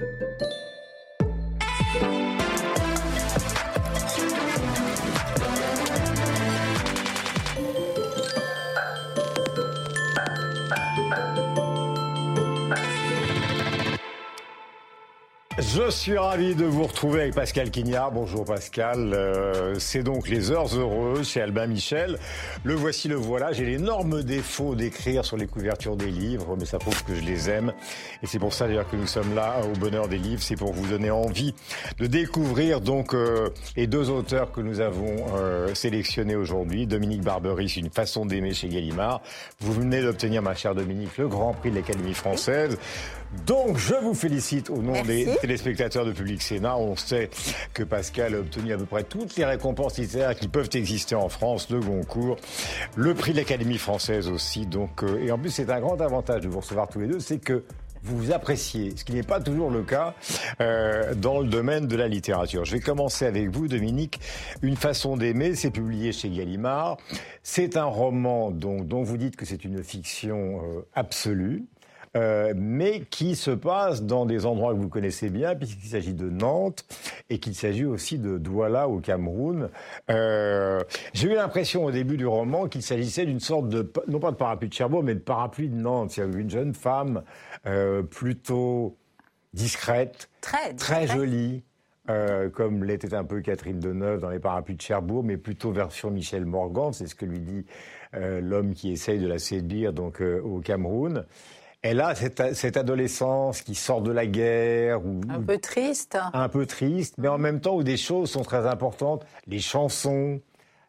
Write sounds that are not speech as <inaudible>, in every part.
Música Je suis ravi de vous retrouver avec Pascal Quignard. Bonjour Pascal. Euh, c'est donc les heures heureuses chez Albin Michel. Le voici, le voilà. J'ai l'énorme défaut d'écrire sur les couvertures des livres, mais ça prouve que je les aime. Et c'est pour ça d'ailleurs que nous sommes là au bonheur des livres. C'est pour vous donner envie de découvrir donc euh, les deux auteurs que nous avons euh, sélectionnés aujourd'hui. Dominique Barberis, Une façon d'aimer chez Gallimard. Vous venez d'obtenir, ma chère Dominique, le Grand Prix de l'Académie française. Donc, je vous félicite au nom des téléspectateurs de Public Sénat. On sait que Pascal a obtenu à peu près toutes les récompenses littéraires qui peuvent exister en France, le Goncourt, le prix de l'Académie française aussi. Donc, euh, et en plus, c'est un grand avantage de vous recevoir tous les deux, c'est que vous vous appréciez, ce qui n'est pas toujours le cas euh, dans le domaine de la littérature. Je vais commencer avec vous, Dominique. Une façon d'aimer, c'est publié chez Gallimard. C'est un roman donc, dont vous dites que c'est une fiction euh, absolue. Euh, mais qui se passe dans des endroits que vous connaissez bien, puisqu'il s'agit de Nantes et qu'il s'agit aussi de Douala au Cameroun. Euh, J'ai eu l'impression au début du roman qu'il s'agissait d'une sorte de, non pas de parapluie de Cherbourg, mais de parapluie de Nantes. Il y avait une jeune femme euh, plutôt discrète, très, très jolie. Euh, comme l'était un peu Catherine Deneuve dans les parapluies de Cherbourg, mais plutôt version Michel Morgan, c'est ce que lui dit euh, l'homme qui essaye de la séduire donc euh, au Cameroun. Elle a cette, cette, adolescence qui sort de la guerre. Ou, un peu triste. Un peu triste, mais en même temps où des choses sont très importantes. Les chansons,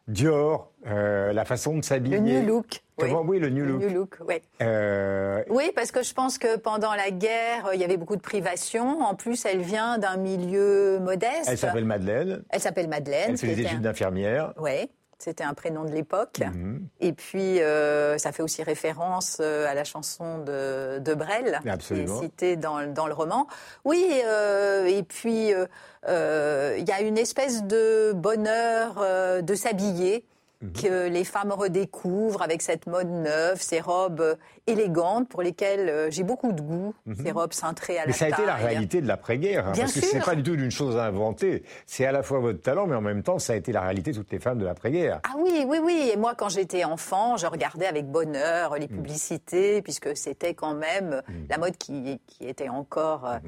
Dior, euh, la façon de s'habiller. Le new look. Comment oui. le new look. new look oui. Euh... oui, parce que je pense que pendant la guerre, il y avait beaucoup de privations. En plus, elle vient d'un milieu modeste. Elle s'appelle Madeleine. Elle s'appelle Madeleine. Elle fait des études d'infirmière. Oui. C'était un prénom de l'époque. Mhm. Et puis, euh, ça fait aussi référence euh, à la chanson de, de Brel, Absolument. qui est citée dans, dans le roman. Oui, euh, et puis, euh, il y a une espèce de bonheur de s'habiller Mhm. que les femmes redécouvrent avec cette mode neuve, ces robes élégantes pour lesquelles euh, j'ai beaucoup de goût, mhm. ces robes cintrées à mais la ça a été la réalité de l'après-guerre, hein, parce que c'est pas du tout une chose inventée. C'est à la fois votre talent, mais en même temps, ça a été la réalité de toutes les femmes de l'après-guerre. Ah oui, oui, oui. Et moi, quand j'étais enfant, je regardais avec bonheur les mhm. publicités, puisque c'était quand même la mode qui, qui était encore euh,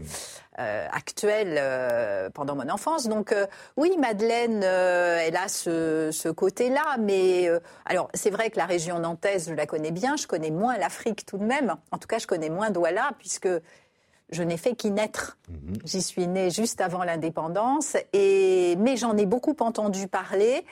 euh, actuelle euh, pendant mon enfance. Donc euh, oui, Madeleine, elle a ce, ce côté-là, mais alors c'est vrai que la région nantaise, je la connais bien, je connais moins l'Afrique tout de même. En tout cas, je connais moins Douala, puisque je n'ai fait qu'y naître. Mhm. J'y suis née juste avant l'indépendance, et mais j'en ai beaucoup entendu parler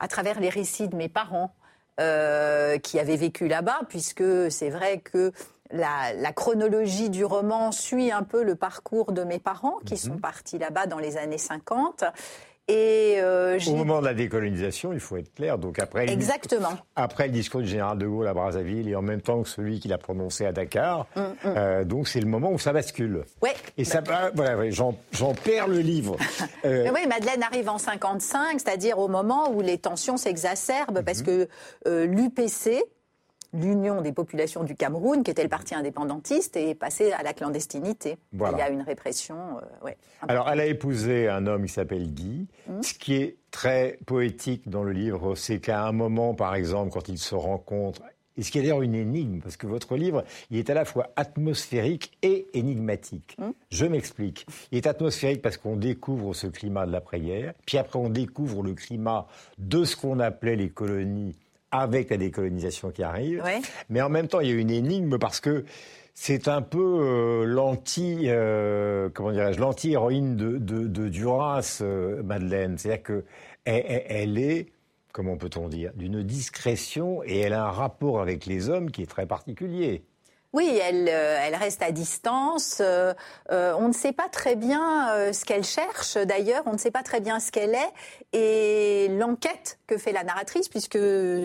à travers les récits de mes parents. Euh, qui avaient vécu là-bas, puisque c'est vrai que la, la, chronologie du roman suit un peu le parcours de mes parents, qui mhm. sont partis là-bas dans les années 50. Et euh, Au moment de la décolonisation, il faut être clair. Donc après, exactement. Le, après le discours du général de Gaulle à Brazzaville et en même temps que celui qu'il a prononcé à Dakar, mm, mm. Euh, donc c'est le moment où ça bascule. Ouais. Et ça, bah, voilà, ouais, j'en perds le livre. <laughs> euh... oui, Madeleine arrive en 55, c'est-à-dire au moment où les tensions s'exacerbent parce mhm. que euh, l'UPC, l'Union des populations du Cameroun, qui était le parti indépendantiste, est passé à la clandestinité. Il y a une répression. Euh, ouais, Alors, elle a épousé un homme qui s'appelle Guy. Mmh. Ce qui est très poétique dans le livre, c'est qu'à un moment, par exemple, quand ils se rencontrent, et ce qui est d'ailleurs une énigme, parce que votre livre, il est à la fois atmosphérique et énigmatique. Mmh. Je m'explique. Il est atmosphérique parce qu'on découvre ce climat de l'après-guerre, puis après on découvre le climat de ce qu'on appelait les colonies avec la décolonisation qui arrive. Mais en même temps, il y a une énigme parce que c'est un peu euh, l'anti, euh, comment dirais-je, l'anti-héroïne de, de, de, Duras, euh, Madeleine. C'est-à-dire que elle, elle, est, comment peut-on dire, d'une discrétion et elle a un rapport avec les hommes qui est très particulier. Oui, elle, euh, elle reste à distance. Euh, euh, on ne sait pas très bien ce qu'elle cherche. D'ailleurs, on ne sait pas très bien ce qu'elle est. Et l'enquête que fait la narratrice, puisque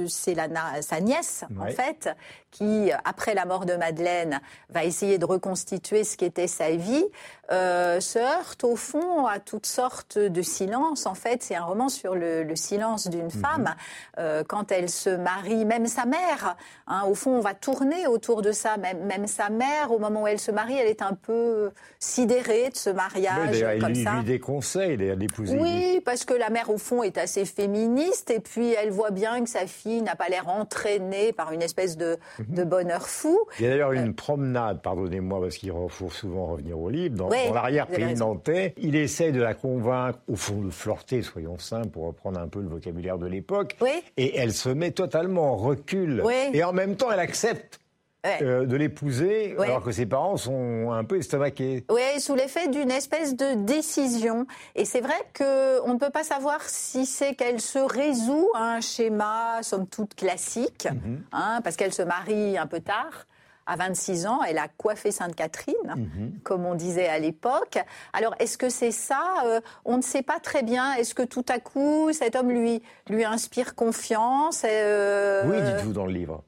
c'est sa nièce en fait, qui, après la mort de Madeleine, va essayer de reconstituer ce qu'était sa vie, euh, se heurte au fond à toutes sortes de silences. En fait, c'est un roman sur le, silence d'une mhm. femme. Euh, quand elle se marie, même sa mère, hein, au fond, on va tourner autour de ça. Même, même, sa mère, au moment où elle se marie, elle est un peu sidérée de ce mariage. Oui, comme il ça. lui déconseille d'épouser. Oui, parce que la mère, au fond, est assez féministe et puis elle voit bien que sa fille n'a pas l'air entraînée par une espèce de, mhm. de bonheur fou. Il y a d'ailleurs une euh, promenade, pardonnez-moi, parce qu'il faut souvent revenir au livre, dans, l'arrière-pays nantais. Il essaie de la convaincre, au fond, de flirter, soyons simples, pour reprendre un peu le vocabulaire de l'époque. Et elle se met totalement en recul. Et en même temps, elle accepte euh, de l'épouser, alors que ses parents sont un peu estomaqués. Oui, sous l'effet d'une espèce de décision. Et c'est vrai qu'on ne peut pas savoir si c'est qu'elle se résout à un schéma, somme toute, classique, mhm. hein, parce qu'elle se marie un peu tard à 26 ans, elle a coiffé Sainte-Catherine, mhm. comme on disait à l'époque. Alors, est-ce que c'est ça euh, On ne sait pas très bien. Est-ce que tout à coup, cet homme lui, lui inspire confiance euh, Oui, dites-vous dans le livre.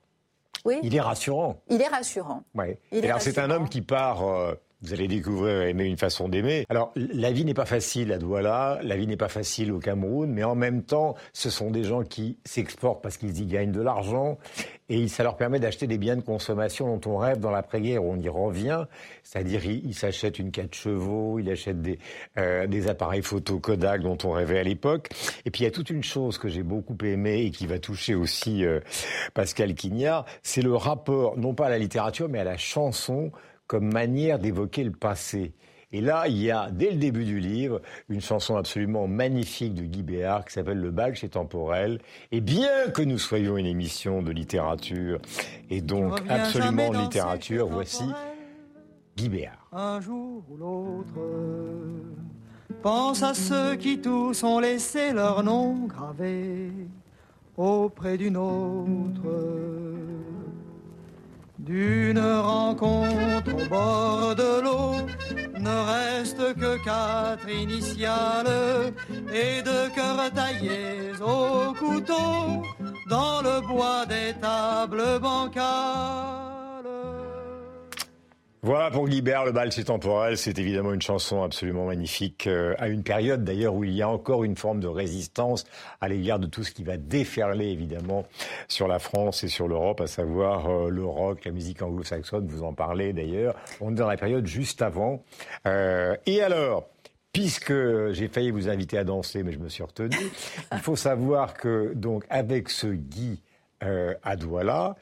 Il est rassurant. Il est rassurant. Ouais. alors c'est un homme qui part. Euh, vous allez découvrir aimer une façon d'aimer. Alors, la vie n'est pas facile à Douala, la vie n'est pas facile au Cameroun, mais en même temps, ce sont des gens qui s'exportent parce qu'ils y gagnent de l'argent et ça leur permet d'acheter des biens de consommation dont on rêve dans l'après-guerre. On y revient, c'est-à-dire ils s'achètent une 4 chevaux, ils achètent des, euh, des appareils photo Kodak dont on rêvait à l'époque. Et puis il y a toute une chose que j'ai beaucoup aimée et qui va toucher aussi euh, Pascal Quignard, c'est le rapport non pas à la littérature mais à la chanson comme manière d'évoquer le passé. Et là, il y a, dès le début du livre, une chanson absolument magnifique de Guy Béard qui s'appelle Le bal chez Temporel. Et bien que nous soyons une émission de littérature, et donc absolument littérature, voici Guy Béard. Un jour ou l'autre, pense à ceux qui tous ont laissé leur nom gravé auprès d'une autre d'une rencontre au bord de l'eau ne reste que quatre initiales et deux cœurs taillés au couteau dans le bois des tables bancales. Voilà pour Guibert, le bal c'est temporel, c'est évidemment une chanson absolument magnifique, euh, à une période d'ailleurs où il y a encore une forme de résistance à l'égard de tout ce qui va déferler évidemment sur la France et sur l'Europe, à savoir euh, le rock, la musique anglo-saxonne, vous en parlez d'ailleurs, on est dans la période juste avant. Euh, et alors Puisque j'ai failli vous inviter à danser, mais je me suis retenu, <laughs> il faut savoir que donc avec ce Guy à Douala,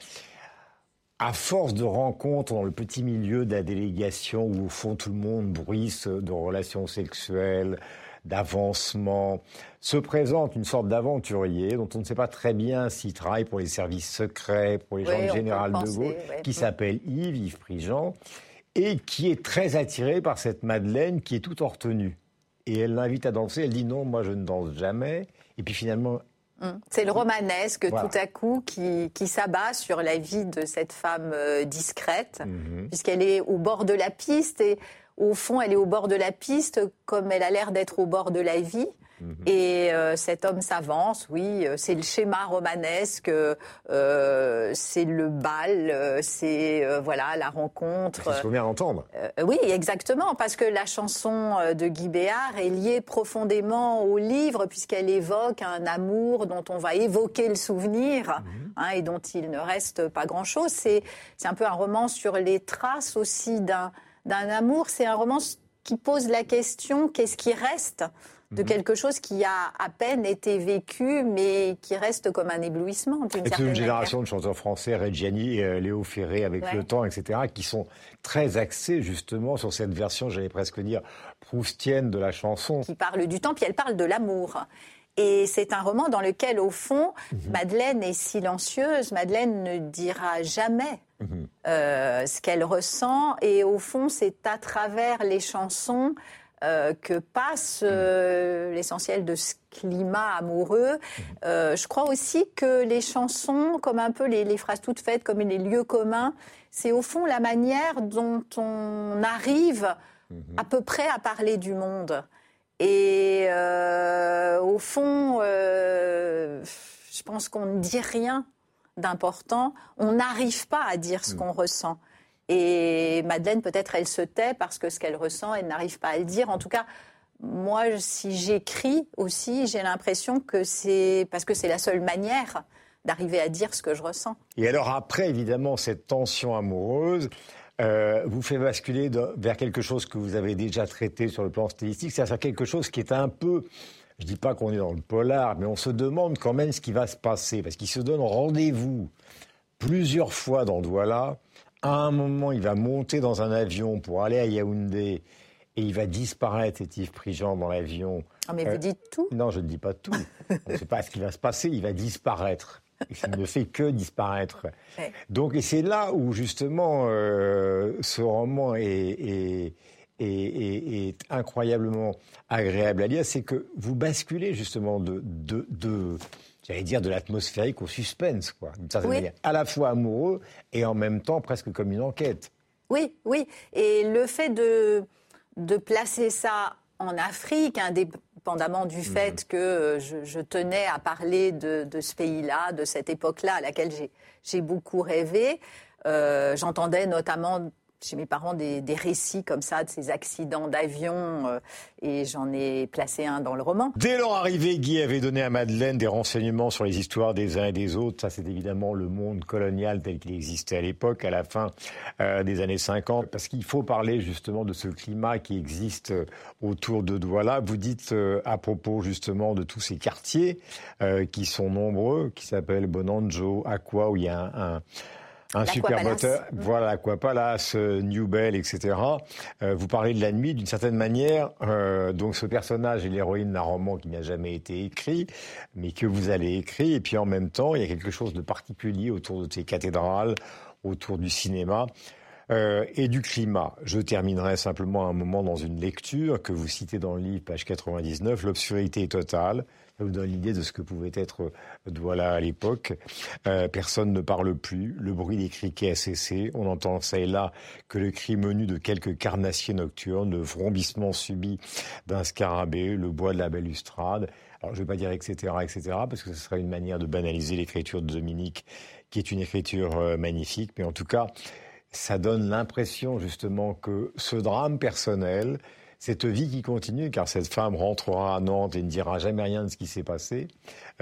à force de rencontres dans le petit milieu de la délégation où au fond tout le monde bruisse de relations sexuelles, d'avancement, se présente une sorte d'aventurier dont on ne sait pas très bien s'il travaille pour les services secrets, pour les gens du général de Gaulle, qui s'appelle Yves, Yves Prigent, et qui est très attiré par cette Madeleine qui est toute hors tenue. Et elle l'invite à danser, elle dit non, moi je ne danse jamais. Et puis finalement. C'est le romanesque tout à coup qui, s'abat sur la vie de cette femme euh, discrète, mhm. puisqu'elle est au bord de la piste et au fond elle est au bord de la piste comme elle a l'air d'être au bord de la vie. Mhm. Et euh, cet homme s'avance, oui, euh, c'est le schéma romanesque, euh, c'est le bal, c'est voilà la rencontre. Il faut bien entendre. oui, exactement, parce que la chanson de Guy Béard est liée profondément au livre puisqu'elle évoque un amour dont on va évoquer le souvenir mhm. hein, et dont il ne reste pas grand-chose. C'est un peu un roman sur les traces aussi d'un amour. C'est un roman qui pose la question qu'est-ce qui reste de mhm. quelque chose qui a à peine été vécu, mais qui reste comme un éblouissement. C'est une génération de chanteurs français, Reggiani, euh, Léo Ferré, avec le temps, etc., qui sont très axés justement sur cette version, j'allais presque dire, proustienne de la chanson. Qui parle du temps, puis elle parle de l'amour. Et c'est un roman dans lequel, au fond, mhm. Madeleine est silencieuse. Madeleine ne dira jamais mhm. euh, ce qu'elle ressent. Et au fond, c'est à travers les chansons euh, que passe euh, l'essentiel de ce climat amoureux. Euh, je crois aussi que les chansons, comme un peu les, phrases toutes faites, comme les lieux communs, c'est au fond la manière dont on arrive à peu près à parler du monde. Et au fond, je pense qu'on ne dit rien d'important, on n'arrive pas à dire ce qu'on ressent. Et Madeleine, peut-être, elle se tait parce que ce qu'elle ressent, elle n'arrive pas à le dire. En tout cas, moi, si j'écris aussi, j'ai l'impression que c'est parce que c'est la seule manière d'arriver à dire ce que je ressens. Et alors après, évidemment, cette tension amoureuse euh, vous fait basculer vers quelque chose que vous avez déjà traité sur le plan stylistique, c'est-à-dire quelque chose qui est un peu je ne dis pas qu'on est dans le polar, mais on se demande quand même ce qui va se passer, parce qu'il se donne rendez-vous plusieurs fois dans Douala. À un moment, il va monter dans un avion pour aller à Yaoundé et il va disparaître, cet Yves Prigent, dans l'avion. Ah, mais vous euh, dites tout? Non, je ne dis pas tout. <laughs> on ne sait pas ce qui va se passer, il va disparaître. Il ne fait que disparaître. Donc, et c'est là où, justement, euh, ce roman est est, incroyablement agréable à lire, c'est que vous basculez justement de, de, j'allais dire, de l'atmosphérique au suspense, quoi. à la fois amoureux et en même temps presque comme une enquête. Oui, oui. Et le fait de, de placer ça en Afrique, indépendamment du mhm. fait que euh, je, tenais à parler de, ce pays-là, de cette époque-là à laquelle j'ai beaucoup rêvé, euh, j'entendais notamment chez mes parents des, récits comme ça de ces accidents d'avion euh, et j'en ai placé un dans le roman. Dès leur arrivée, Guy avait donné à Madeleine des renseignements sur les histoires des uns et des autres. Ça, c'est évidemment le monde colonial tel qu'il existait à l'époque, à la fin euh, des années 50, parce qu'il faut parler justement de ce climat qui existe euh, autour de Douala. Vous dites à propos justement de tous ces quartiers qui sont nombreux, qui s'appellent Bonanjo, Aqua, où il y a un un super moteur, voilà, quoi, Palace, euh, New Bell, etc. Euh, vous parlez de la nuit d'une certaine manière. Euh, donc ce personnage est l'héroïne d'un roman qui n'a jamais été écrit, mais que vous allez écrire. Et puis en même temps, il y a quelque chose de particulier autour de ces cathédrales, autour du cinéma. Euh, et du climat. Je terminerai simplement un moment dans une lecture que vous citez dans le livre, page 99, L'obscurité est totale. Vous donne l'idée de ce que pouvait être Douala à l'époque. Euh, personne ne parle plus. Le bruit des criquets a cessé. On entend ça et là que le cri menu de quelques carnassiers nocturnes, le vrombissement subi d'un scarabée, le bois de la balustrade. Alors je ne vais pas dire etc., etc., parce que ce serait une manière de banaliser l'écriture de Dominique, qui est une écriture euh, magnifique. Mais en tout cas, ça donne l'impression justement que ce drame personnel, cette vie qui continue, car cette femme rentrera à Nantes et ne dira jamais rien de ce qui s'est passé,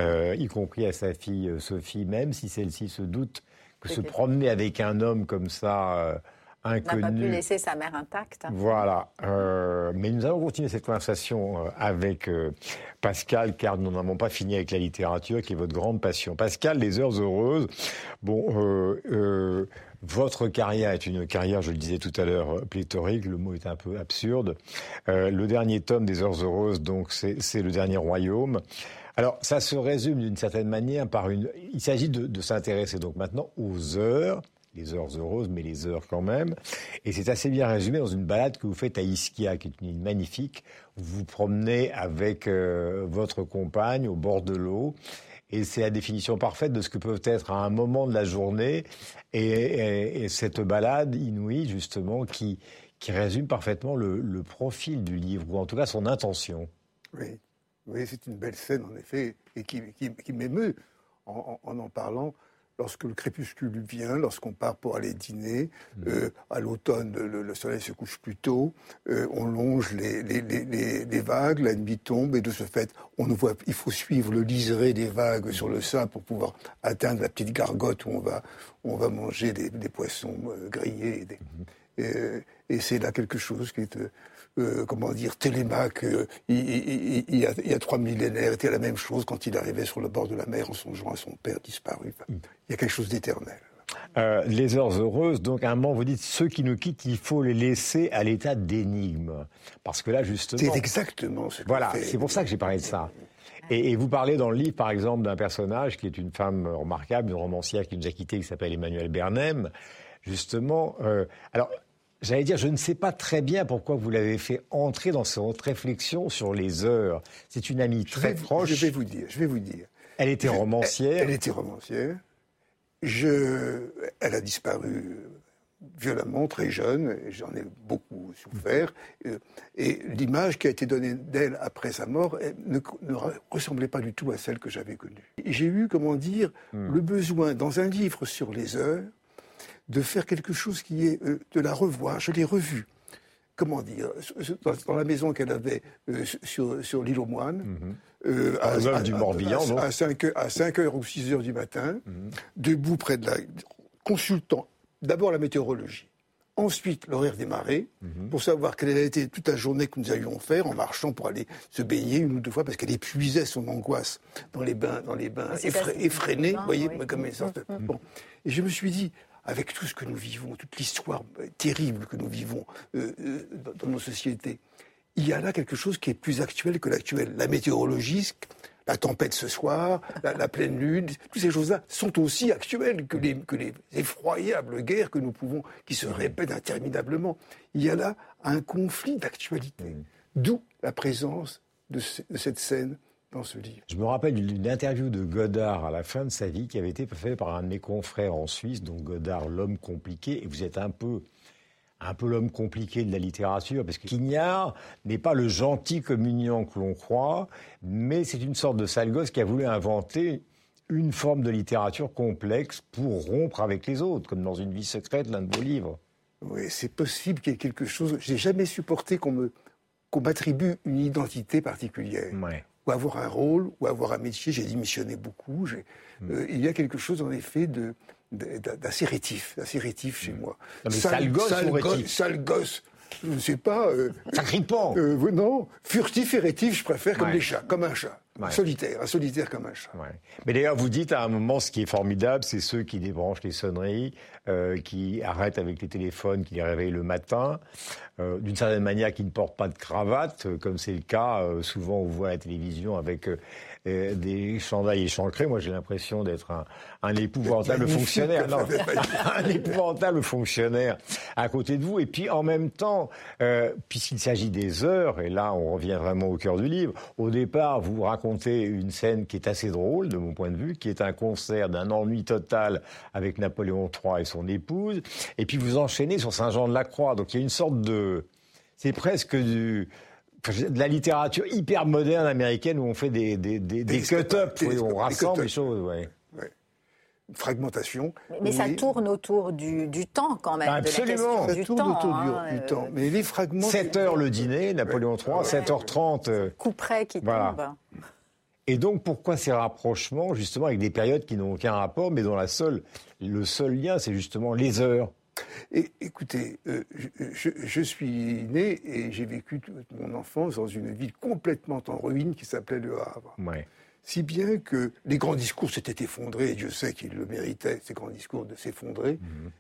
euh, y compris à sa fille euh, Sophie, même si celle-ci se doute que se promener avec un homme comme ça, euh, inconnu... N'a pas pu laisser sa mère intacte. Voilà. mais nous allons continuer cette conversation avec Pascal, car nous n'avons pas fini avec la littérature, qui est votre grande passion. Pascal, les heures heureuses. Bon, votre carrière est une carrière, je le disais tout à l'heure, pléthorique. Le mot est un peu absurde. Euh, le dernier tome des Heures Heureuses, donc, c'est le dernier royaume. Alors, ça se résume d'une certaine manière par une. Il s'agit de, s'intéresser donc maintenant aux heures, les heures heureuses, mais les heures quand même. Et c'est assez bien résumé dans une balade que vous faites à Ischia, qui est une île magnifique. Vous vous promenez avec euh, votre compagne au bord de l'eau. Et c'est la définition parfaite de ce que peut être à un moment de la journée. Et, cette balade inouïe, justement, qui, qui résume parfaitement le, profil du livre, ou en tout cas son intention. Oui, oui c'est une belle scène, en effet, et qui, qui, m'émeut en, en, parlant lorsque le crépuscule vient, lorsqu'on part pour aller dîner, mm. euh, à l'automne, le, soleil se couche plus tôt, euh, on longe les, les, les, les, vagues, la nuit tombe, et de ce fait, on voit, il faut suivre le liseré des vagues sur le sein pour pouvoir atteindre la petite gargote où on va, on va manger des, des poissons euh, grillés. Mm-hmm. et c'est là quelque chose qui est euh, comment dire, Télémaque, euh, il, y a, trois millénaires, était la même chose quand il arrivait sur le bord de la mer en songeant à son père disparu. il y a quelque chose d'éternel. Euh, les heures heureuses, donc à un moment, vous dites ceux qui nous quittent, il faut les laisser à l'état d'énigme. Parce que là, justement. C'est exactement ce que Voilà, c'est pour ça que j'ai parlé de ça. Et, vous parlez dans le livre, par exemple, d'un personnage qui est une femme remarquable, une romancière qui nous a quittés, qui s'appelle Emmanuel Bernem. Justement, alors J'allais dire, je ne sais pas très bien pourquoi vous l'avez fait entrer dans cette réflexion sur les heures. C'est une amie très proche. Je vais vous dire, je vais vous dire. Elle était romancière. Elle, était romancière. Je, elle a disparu violemment, très jeune, j'en ai beaucoup souffert. Euh, et l'image qui a été donnée d'elle après sa mort ne, ressemblait pas du tout à celle que j'avais connue. J'ai eu, comment dire, hmm. le besoin, dans un livre sur les heures, de faire quelque chose qui est euh, de la revoir. Je l'ai revue. Comment dire dans, la maison qu'elle avait euh, sur, sur l'île aux moines, hmm. à, du Morbihan, à, 5, à 5 heures ou 6 heures du matin, hmm. debout près de la. consultant d'abord la météorologie, ensuite l'horaire des marées, mhm. pour savoir quelle a été toute la journée que nous allions faire en marchant pour aller se baigner une ou deux fois parce qu'elle épuisait son angoisse dans les bains, dans les bains effrénés, vous voyez, comme une sorte. Mhm. Bon. Et je me suis dit, avec tout ce que nous vivons, toute l'histoire terrible que nous vivons euh, euh, dans nos sociétés, il y a là quelque chose qui est plus actuel que l'actuel. La météorologie, la tempête ce soir, la, pleine lune, toutes ces choses-là sont aussi actuelles que les, que les effroyables guerres que nous pouvons, qui se répètent interminablement. Il y a là un conflit d'actualité. D'où la présence de, cette scène dans ce livre. Je me rappelle d'une interview de Godard à la fin de sa vie qui avait été faite par un de mes confrères en Suisse, donc Godard, l'homme compliqué, et vous êtes un peu un peu l'homme compliqué de la littérature, parce que Quignard n'est pas le gentil communiant que l'on croit, mais c'est une sorte de sale gosse qui a voulu inventer une forme de littérature complexe pour rompre avec les autres, comme dans une vie secrète, l'un de vos livres. Oui, c'est possible qu'il y ait quelque chose. J'ai jamais supporté qu'on me qu'on m'attribue une identité particulière. Ou avoir un rôle, ou avoir un métier. J'ai démissionné beaucoup. Mm. Euh, il y a quelque chose, en effet, de, d'assez rétif, d'assez rétif chez mm. moi. Non, mais sale, gosse sale, gosse, sale gosse, je ne sais pas. Euh, <laughs> Sacripant. Euh, non, furtif et rétif, je préfère comme des chats, comme un chat. Solitaire, un solitaire comme un chat. Mais d'ailleurs, vous dites à un moment, ce qui est formidable, c'est ceux qui débranchent les sonneries, euh, qui arrêtent avec les téléphones, qui les réveillent le matin, euh, d'une certaine manière, qui ne portent pas de cravate, comme c'est le cas souvent on voit à la télévision avec des chandails échancrés. Moi, j'ai l'impression d'être un, un, épouvantable fonctionnaire. Non, <laughs> <laughs> un épouvantable fonctionnaire à côté de vous. Et puis, en même temps, euh, puisqu'il s'agit des heures, et là, on revient vraiment au cœur du livre, au départ, vous racontez une scène qui est assez drôle, de mon point de vue, qui est un concert d'un ennui total avec Napoléon III et son épouse. Et puis, vous enchaînez sur Saint-Jean-de-la-Croix. Donc, il y a une sorte de... C'est presque du de la littérature hyper moderne américaine où on fait des, des, des, des cut-up, on rassemble les choses. Ouais. fragmentation. Mais, ça tourne autour du, du, temps quand même. Absolument. ça tourne autour du, du, temps. Mais les fragments. 7 heures le dîner, Napoléon III, 7h30. Euh, coup près qui tombe. Et donc, pourquoi ces rapprochements, justement, avec des périodes qui n'ont aucun rapport, mais dont la seule, le seul lien, c'est justement les heures et, écoutez, euh, je, suis né et j'ai vécu toute mon enfance dans une ville complètement en ruine qui s'appelait Le Havre. Si bien que les grands discours s'étaient effondrés, et Dieu sait qu'ils le méritaient, ces grands discours, de s'effondrer.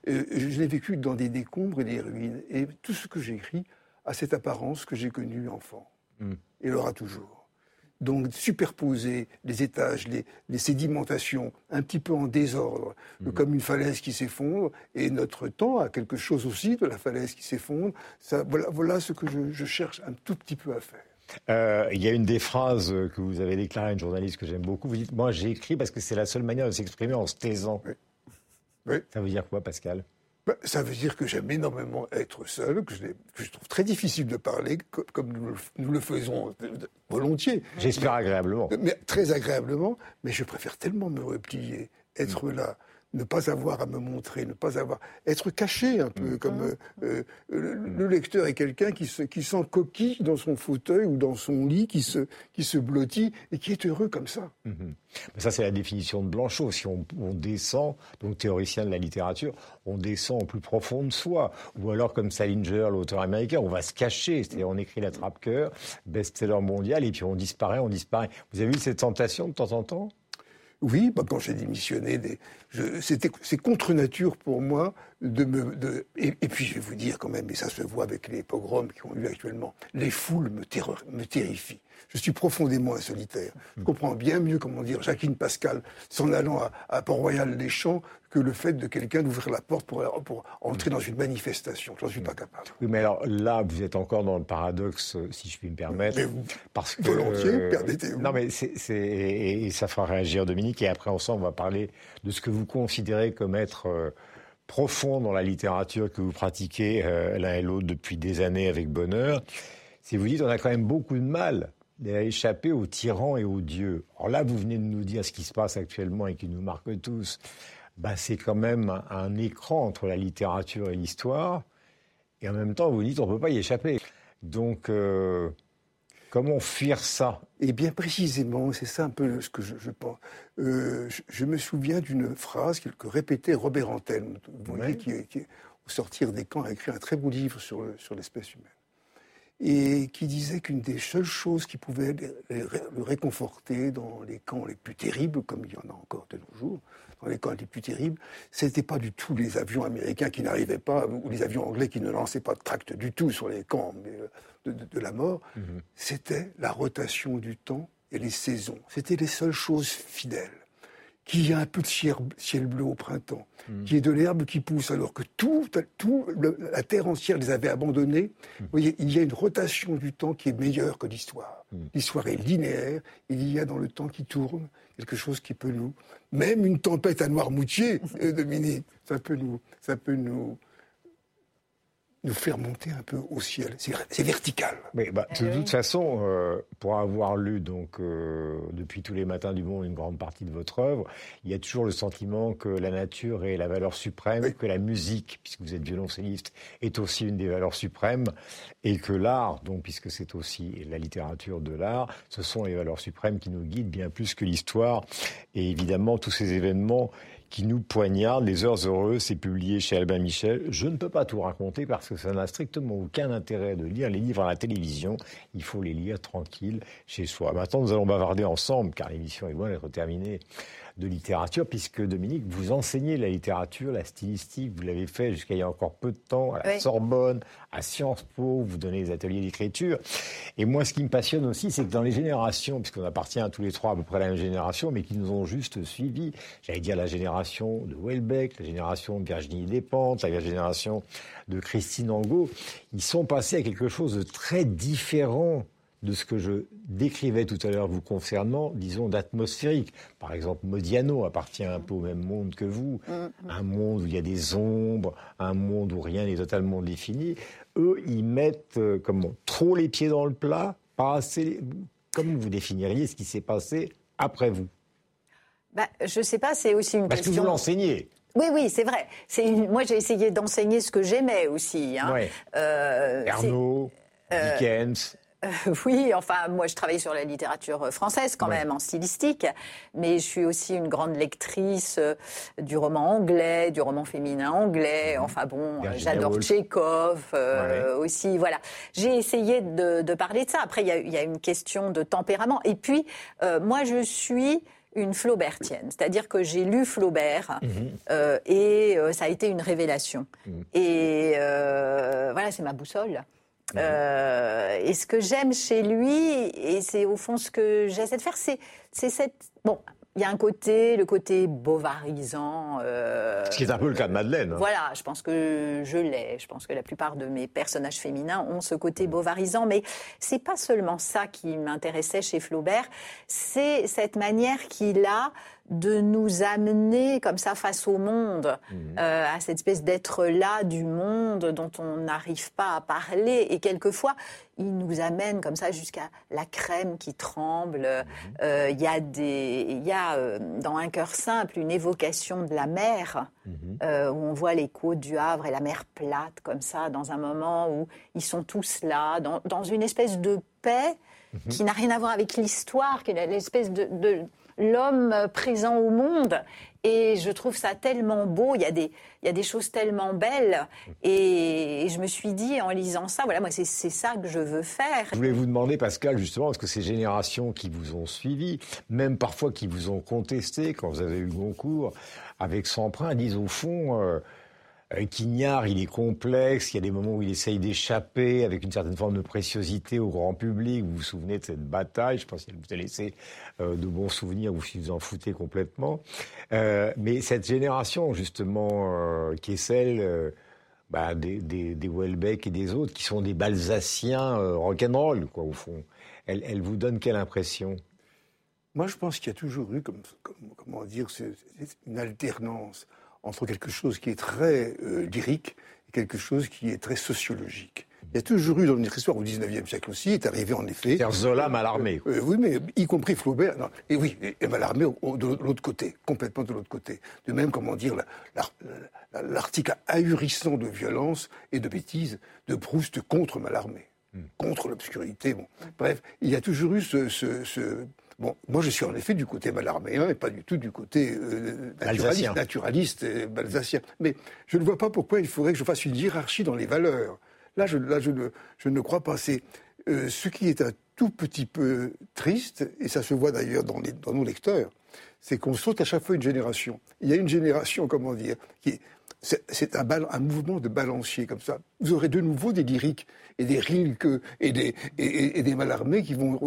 Euh, je l'ai vécu dans des décombres et des ruines. Et tout ce que j'écris a cette apparence que j'ai connue enfant. Mhm. Et l'aura toujours donc superposer les étages, les, sédimentations, un petit peu en désordre, mhm. comme une falaise qui s'effondre, et notre temps a quelque chose aussi de la falaise qui s'effondre. Voilà, voilà, ce que je, cherche un tout petit peu à faire. Euh, il y a une des phrases que vous avez déclarées à une journaliste que j'aime beaucoup. Vous dites Moi, j'ai écrit parce que c'est la seule manière de s'exprimer en se taisant. Ça veut dire quoi, Pascal? Ça veut dire que j'aime énormément être seul, que je, trouve très difficile de parler, comme, nous, le, faisons volontiers. J'espère agréablement. Mais, très agréablement, mais je préfère tellement me replier, être mm. là, ne pas avoir à me montrer, ne pas avoir être caché un peu, mm. comme euh, euh, le, lecteur est quelqu'un qui se qui sent coquille dans son fauteuil ou dans son lit, qui se qui se blottit et qui est heureux comme ça. Mm-hmm. Ça c'est la définition de Blanchot. Si on, descend, donc théoricien de la littérature, on descend au plus profond de soi, ou alors comme Salinger, l'auteur américain, on va se cacher, c'est-à-dire on écrit la trappe-cœur, best-seller mondial, et puis on disparaît, on disparaît. Vous avez eu cette tentation de temps en temps? Oui, bah, quand j'ai démissionné, c'est contre nature pour moi de me. Et, puis je vais vous dire quand même, et ça se voit avec les pogroms qui ont eu actuellement, les foules me, me terrifient. Je suis profondément un solitaire. Je comprends bien mieux, comment dire, Jacqueline Pascal s'en allant à, à Port-Royal-des-Champs que le fait de quelqu'un d'ouvrir la porte pour, pour entrer dans une manifestation. Je n'en suis pas capable. Oui, mais alors là, vous êtes encore dans le paradoxe, si je puis me permettre. parce que, volontiers, euh, permettez-vous. Non, mais c'est, et, ça fera réagir Dominique, et après ensemble, on va parler de ce que vous considérez comme être... Euh, profond dans la littérature que vous pratiquez euh, l'un et l'autre depuis des années avec bonheur, si vous dites on a quand même beaucoup de mal à échapper aux tyrans et aux dieux. Alors là, vous venez de nous dire ce qui se passe actuellement et qui nous marque tous. Bah, c'est quand même un écran entre la littérature et l'histoire. Et en même temps, vous dites on ne peut pas y échapper. Donc, euh, comment fuir ça? Eh bien, précisément, c'est ça un peu ce que je, pense. Euh, je, me souviens d'une phrase que, répétait Robert Antelme, qui, au sortir des camps, a écrit un très beau livre sur l'espèce humaine et qui disait qu'une des seules choses qui pouvaient le réconforter dans les camps les plus terribles, comme il y en a encore de nos jours, dans les camps les plus terribles, ce n'était pas du tout les avions américains qui n'arrivaient pas, ou les avions anglais qui ne lançaient pas de tracts du tout sur les camps euh, de, la mort, mhm. c'était la rotation du temps et les saisons. C'était les seules choses fidèles qu'il y a un peu de ciel, bleu au printemps, hmm. qu'il y ait de l'herbe qui pousse, alors que tout, tout la terre entière les avait abandonnés. Hmm. Vous voyez, il y a une rotation du temps qui est meilleure que l'histoire. Hmm. L'histoire est linéaire, il y a dans le temps qui tourne quelque chose qui peut nous... Même une tempête à Noirmoutier, <laughs> euh, Dominique, ça peut nous, ça peut nous, nous faire monter un peu au ciel. C'est vertical. Mais bah, de toute façon, euh, pour avoir lu donc euh, depuis tous les matins du monde une grande partie de votre œuvre, il y a toujours le sentiment que la nature est la valeur suprême, que la musique, puisque vous êtes violoncelliste, est aussi une des valeurs suprêmes, et que l'art, donc puisque c'est aussi la littérature de l'art, ce sont les valeurs suprêmes qui nous guident bien plus que l'histoire. Et évidemment, tous ces événements qui nous poignarde. Les Heures Heureuses, c'est publié chez Albin Michel. Je ne peux pas tout raconter parce que ça n'a strictement aucun intérêt de lire les livres à la télévision. Il faut les lire tranquille chez soi. Maintenant, nous allons bavarder ensemble car l'émission est loin d'être terminée de littérature, puisque Dominique, vous enseignez la littérature, la stylistique, vous l'avez fait jusqu'à il y a encore peu de temps à la Sorbonne, à Sciences Po, vous donnez des ateliers d'écriture. Et moi, ce qui me passionne aussi, c'est que dans les générations, puisqu'on appartient à tous les trois à peu près à la même génération, mais qui nous ont juste suivis, j'allais dire la génération de Welbeck, la génération de Virginie Despentes, la génération de Christine Angot, ils sont passés à quelque chose de très différent de ce que je décrivais tout à l'heure vous concernant, disons, d'atmosphérique. Par exemple, Modiano appartient un peu au même monde que vous, mm-hmm. un monde où il y a des ombres, un monde où rien n'est totalement défini. Eux, ils mettent euh, comment, trop les pieds dans le plat, pas assez. Comment vous définiriez ce qui s'est passé après vous? Bah, Je ne sais pas, c'est aussi une Parce question... que vous l'enseignez. Oui, oui, c'est vrai. Moi, j'ai essayé d'enseigner ce que j'aimais aussi. Hein. Euh, euh, Dickens. Euh, oui, enfin, moi, je travaille sur la littérature française quand même, en stylistique, mais je suis aussi une grande lectrice euh, du roman anglais, du roman féminin anglais. Mhm. Enfin bon, j'adore Tchekhov euh, aussi. Voilà, j'ai essayé de, parler de ça. Après, il y, a, une question de tempérament. Et puis, moi, je suis une Flaubertienne, c'est-à-dire que j'ai lu Flaubert mhm. et ça a été une révélation. Mhm. Et voilà, c'est ma boussole. Euh, et ce que j'aime chez lui, et c'est au fond ce que j'essaie de faire, c'est cette... Bon, il y a un côté, le côté bovarisant. Euh, ce qui est un peu le cas de Madeleine. Voilà, je pense que je l'ai. Je pense que la plupart de mes personnages féminins ont ce côté bovarisant, mais c'est pas seulement ça qui m'intéressait chez Flaubert, c'est cette manière qu'il a de nous amener comme ça face au monde, mhm. euh, à cette espèce d'être-là du monde dont on n'arrive pas à parler. Et quelquefois, il nous amène comme ça jusqu'à la crème qui tremble. Mhm. Euh, il y a, des, y a euh, dans Un cœur simple une évocation de la mer, mhm. où on voit les côtes du Havre et la mer plate comme ça, dans un moment où ils sont tous là, dans, dans une espèce de paix qui n'a rien à voir avec l'histoire, qui est l'espèce de, de l'homme présent au monde. Et je trouve ça tellement beau, il y a des, il y a des choses tellement belles. Et, je me suis dit, en lisant ça, voilà, moi, c'est ça que je veux faire. Je voulais vous demander, Pascal, justement, parce que ces générations qui vous ont suivi, même parfois qui vous ont contesté quand vous avez eu Goncourt, avec son emprunt, disent au fond, euh, Quignard, il est complexe, il y a des moments où il essaye d'échapper avec une certaine forme de préciosité au grand public. Vous vous souvenez de cette bataille, je pense qu'elle vous a laissé euh, de bons souvenirs, vous vous en foutez complètement. Euh, mais cette génération, justement, euh, qui est celle bah, des, Welbeck et des autres, qui sont des Balsaciens rock'n'roll, quoi, au fond, elle, vous donne quelle impression? Moi, je pense qu'il y a toujours eu, comme, comment dire, une alternance entre quelque chose qui est très lyrique et quelque chose qui est très sociologique. Il y a toujours eu dans notre histoire, au XIXe siècle aussi, est arrivé en effet. Zola Mallarmé. Euh, oui, mais y compris Flaubert. et oui, et, Mallarmé de l'autre côté, complètement de l'autre côté. De même, comment dire, l'article ahurissant de violence et de bêtises de Proust contre Mallarmé, hmm. contre l'obscurité. Bon. Bref, il y a toujours eu ce, ce, Bon, moi je suis en effet du côté malarméen et pas du tout du côté euh, naturaliste, naturaliste et balsacien. Mais je ne vois pas pourquoi il faudrait que je fasse une hiérarchie dans les valeurs. Là, je, ne, crois pas. C'est euh, ce qui est un tout petit peu triste, et ça se voit d'ailleurs dans, nos lecteurs, c'est qu'on saute à chaque fois une génération. Il y a une génération, comment dire, qui c'est un, un, mouvement de balancier comme ça. Vous aurez de nouveau des lyriques et des Rilke et des, et, des Mallarmé qui vont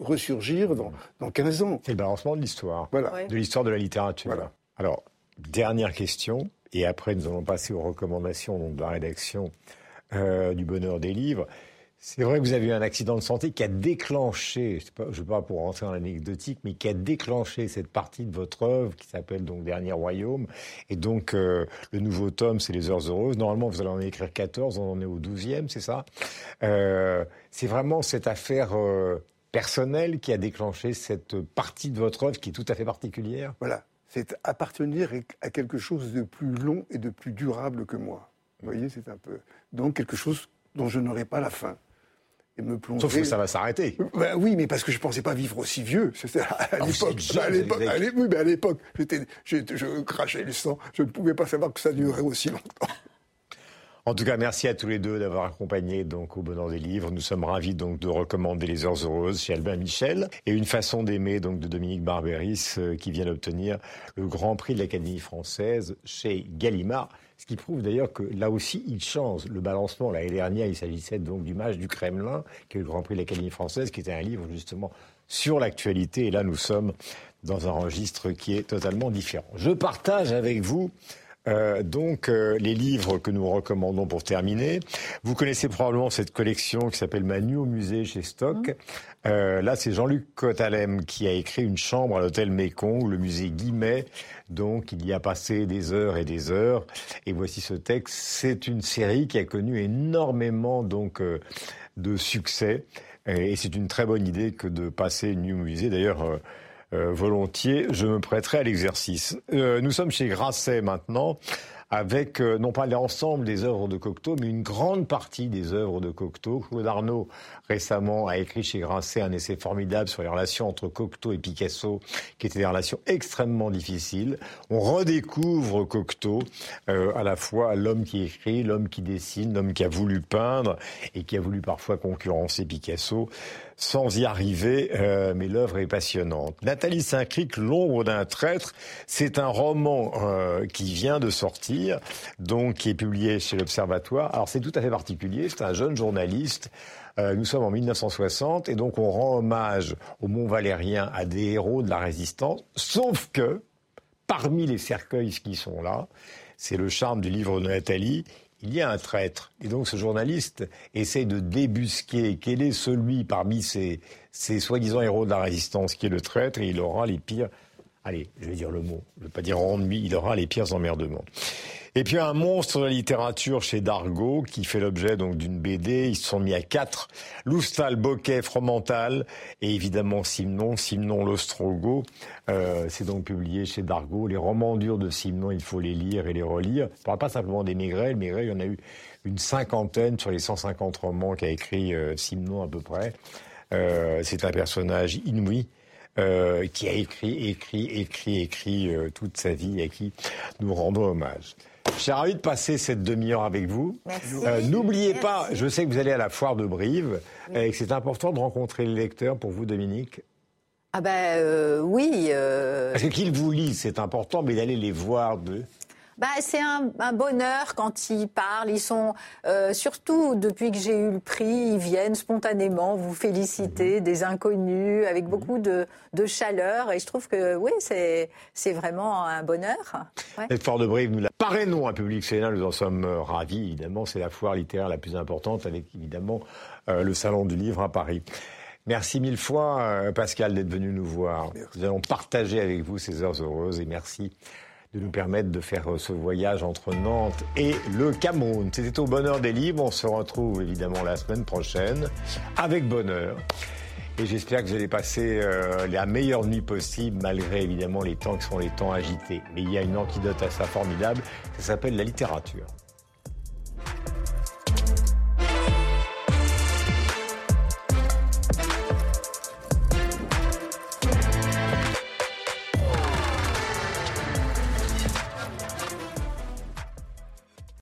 ressurgir dans, dans 15 ans. C'est le balancement de l'histoire, voilà. de l'histoire de la littérature. Voilà. Alors, dernière question, et après nous allons passer aux recommandations de la rédaction euh, du bonheur des livres. C'est vrai que vous avez eu un accident de santé qui a déclenché, je ne veux pas pour rentrer dans l'anecdotique, mais qui a déclenché cette partie de votre œuvre qui s'appelle donc Dernier Royaume. Et donc, euh, le nouveau tome, c'est Les Heures Heureuses. Normalement, vous allez en écrire 14, on en est au 12e, c'est ça? Euh, C'est vraiment cette affaire personnelle qui a déclenché cette partie de votre œuvre qui est tout à fait particulière? Voilà, c'est appartenir à quelque chose de plus long et de plus durable que moi. Vous voyez, c'est un peu. Donc quelque chose dont je n'aurai pas la fin. Et me plonger... Sauf que ça va s'arrêter. Ben oui, mais parce que je ne pensais pas vivre aussi vieux. C'était à, l'époque. à l'époque, oui, mais à l'époque, je crachais le sang. Je ne pouvais pas savoir que ça durerait aussi longtemps. En tout cas, merci à tous les deux d'avoir accompagné donc au Bonheur des Livres. Nous sommes ravis donc de recommander Les Heures Heureuses chez Albin Michel et Une façon d'aimer donc de Dominique Barberis euh, qui vient d'obtenir le Grand Prix de l'Académie française chez Gallimard. Ce qui prouve d'ailleurs que là aussi, il change. Le balancement, l'année dernière, il s'agissait donc du match du Kremlin, qui est le Grand Prix de l'Académie française, qui était un livre justement sur l'actualité. Et là, nous sommes dans un registre qui est totalement différent. Je partage avec vous euh, donc euh, les livres que nous recommandons pour terminer. Vous connaissez probablement cette collection qui s'appelle Manu au musée chez Stock. Mmh. Euh, là, c'est Jean-Luc Cotalem qui a écrit une chambre à l'hôtel Mécon, le musée Guimet. Donc, il y a passé des heures et des heures. Et voici ce texte. C'est une série qui a connu énormément donc de succès. Et c'est une très bonne idée que de passer une nuit au musée. D'ailleurs euh, volontiers, je me prêterai à l'exercice. Euh, nous sommes chez Grasset maintenant avec euh, non pas l'ensemble des œuvres de Cocteau, mais une grande partie des œuvres de Cocteau. Claude Arnaud, récemment, a écrit chez Grasset un essai formidable sur les relations entre Cocteau et Picasso, qui étaient des relations extrêmement difficiles. On redécouvre Cocteau, à la fois l'homme qui écrit, l'homme qui dessine, l'homme qui a voulu peindre et qui a voulu parfois concurrencer Picasso sans y arriver, euh, mais l'œuvre est passionnante. Nathalie Saint-Cric, L'ombre d'un traître, c'est un roman euh, qui vient de sortir, donc qui est publié chez l'Observatoire. Alors c'est tout à fait particulier, c'est un jeune journaliste. Euh, nous sommes en 1960 et donc on rend hommage au Mont Valérien à des héros de la résistance, sauf que parmi les cercueils qui sont là, c'est le charme du livre de Nathalie, il y a un traître. Et donc ce journaliste essaie de débusquer quel est celui parmi ces, ces soi-disant héros de la résistance qui est le traître, et il aura les pires, allez, je vais dire le mot, je ne vais pas dire ennui, il aura les pires emmerdements. Et puis un monstre de la littérature chez Dargaud qui fait l'objet donc d'une BD. Ils se sont mis à quatre. Loustal, Boquet, Fromental et évidemment Simon, Simon l'Ostrogo. Euh, c'est donc publié chez Dargaud. Les romans durs de Simon, il faut les lire et les relire. On parle pas simplement des Maigret. Il y en a eu une cinquantaine sur les 150 romans qu'a écrit euh, Simon à peu près. Euh, c'est un personnage inouï. Euh, qui a écrit, écrit, écrit, écrit euh, toute sa vie et à qui nous rendons hommage. Suis ravi de passer cette demi-heure avec vous. Euh, N'oubliez pas, je sais que vous allez à la foire de Brive et que c'est important de rencontrer les lecteurs pour vous, Dominique. Ah ben euh, oui. Euh... Parce que qu'ils vous lisent, c'est important, mais d'aller les voir de bah, c'est un, un, bonheur quand ils parlent. Ils sont, euh, surtout depuis que j'ai eu le prix, ils viennent spontanément vous féliciter, mhm. des inconnus, avec mhm. beaucoup de, de, chaleur. Et je trouve que oui, c'est, c'est vraiment un bonheur. Ouais. Cette foire de Brive, nous la parrainons un public sénat, nous en sommes euh, ravis, évidemment. C'est la foire littéraire la plus importante, avec évidemment euh, le Salon du Livre à Paris. Merci mille fois, euh, Pascal, d'être venu nous voir. Nous allons partager avec vous ces heures heureuses et merci de nous permettre de faire ce voyage entre Nantes et le Cameroun. C'était au bonheur des livres. On se retrouve évidemment la semaine prochaine avec bonheur. Et j'espère que vous allez passer euh, la meilleure nuit possible, malgré évidemment les temps qui sont les temps agités. Mais il y a une antidote à ça formidable, ça s'appelle la littérature.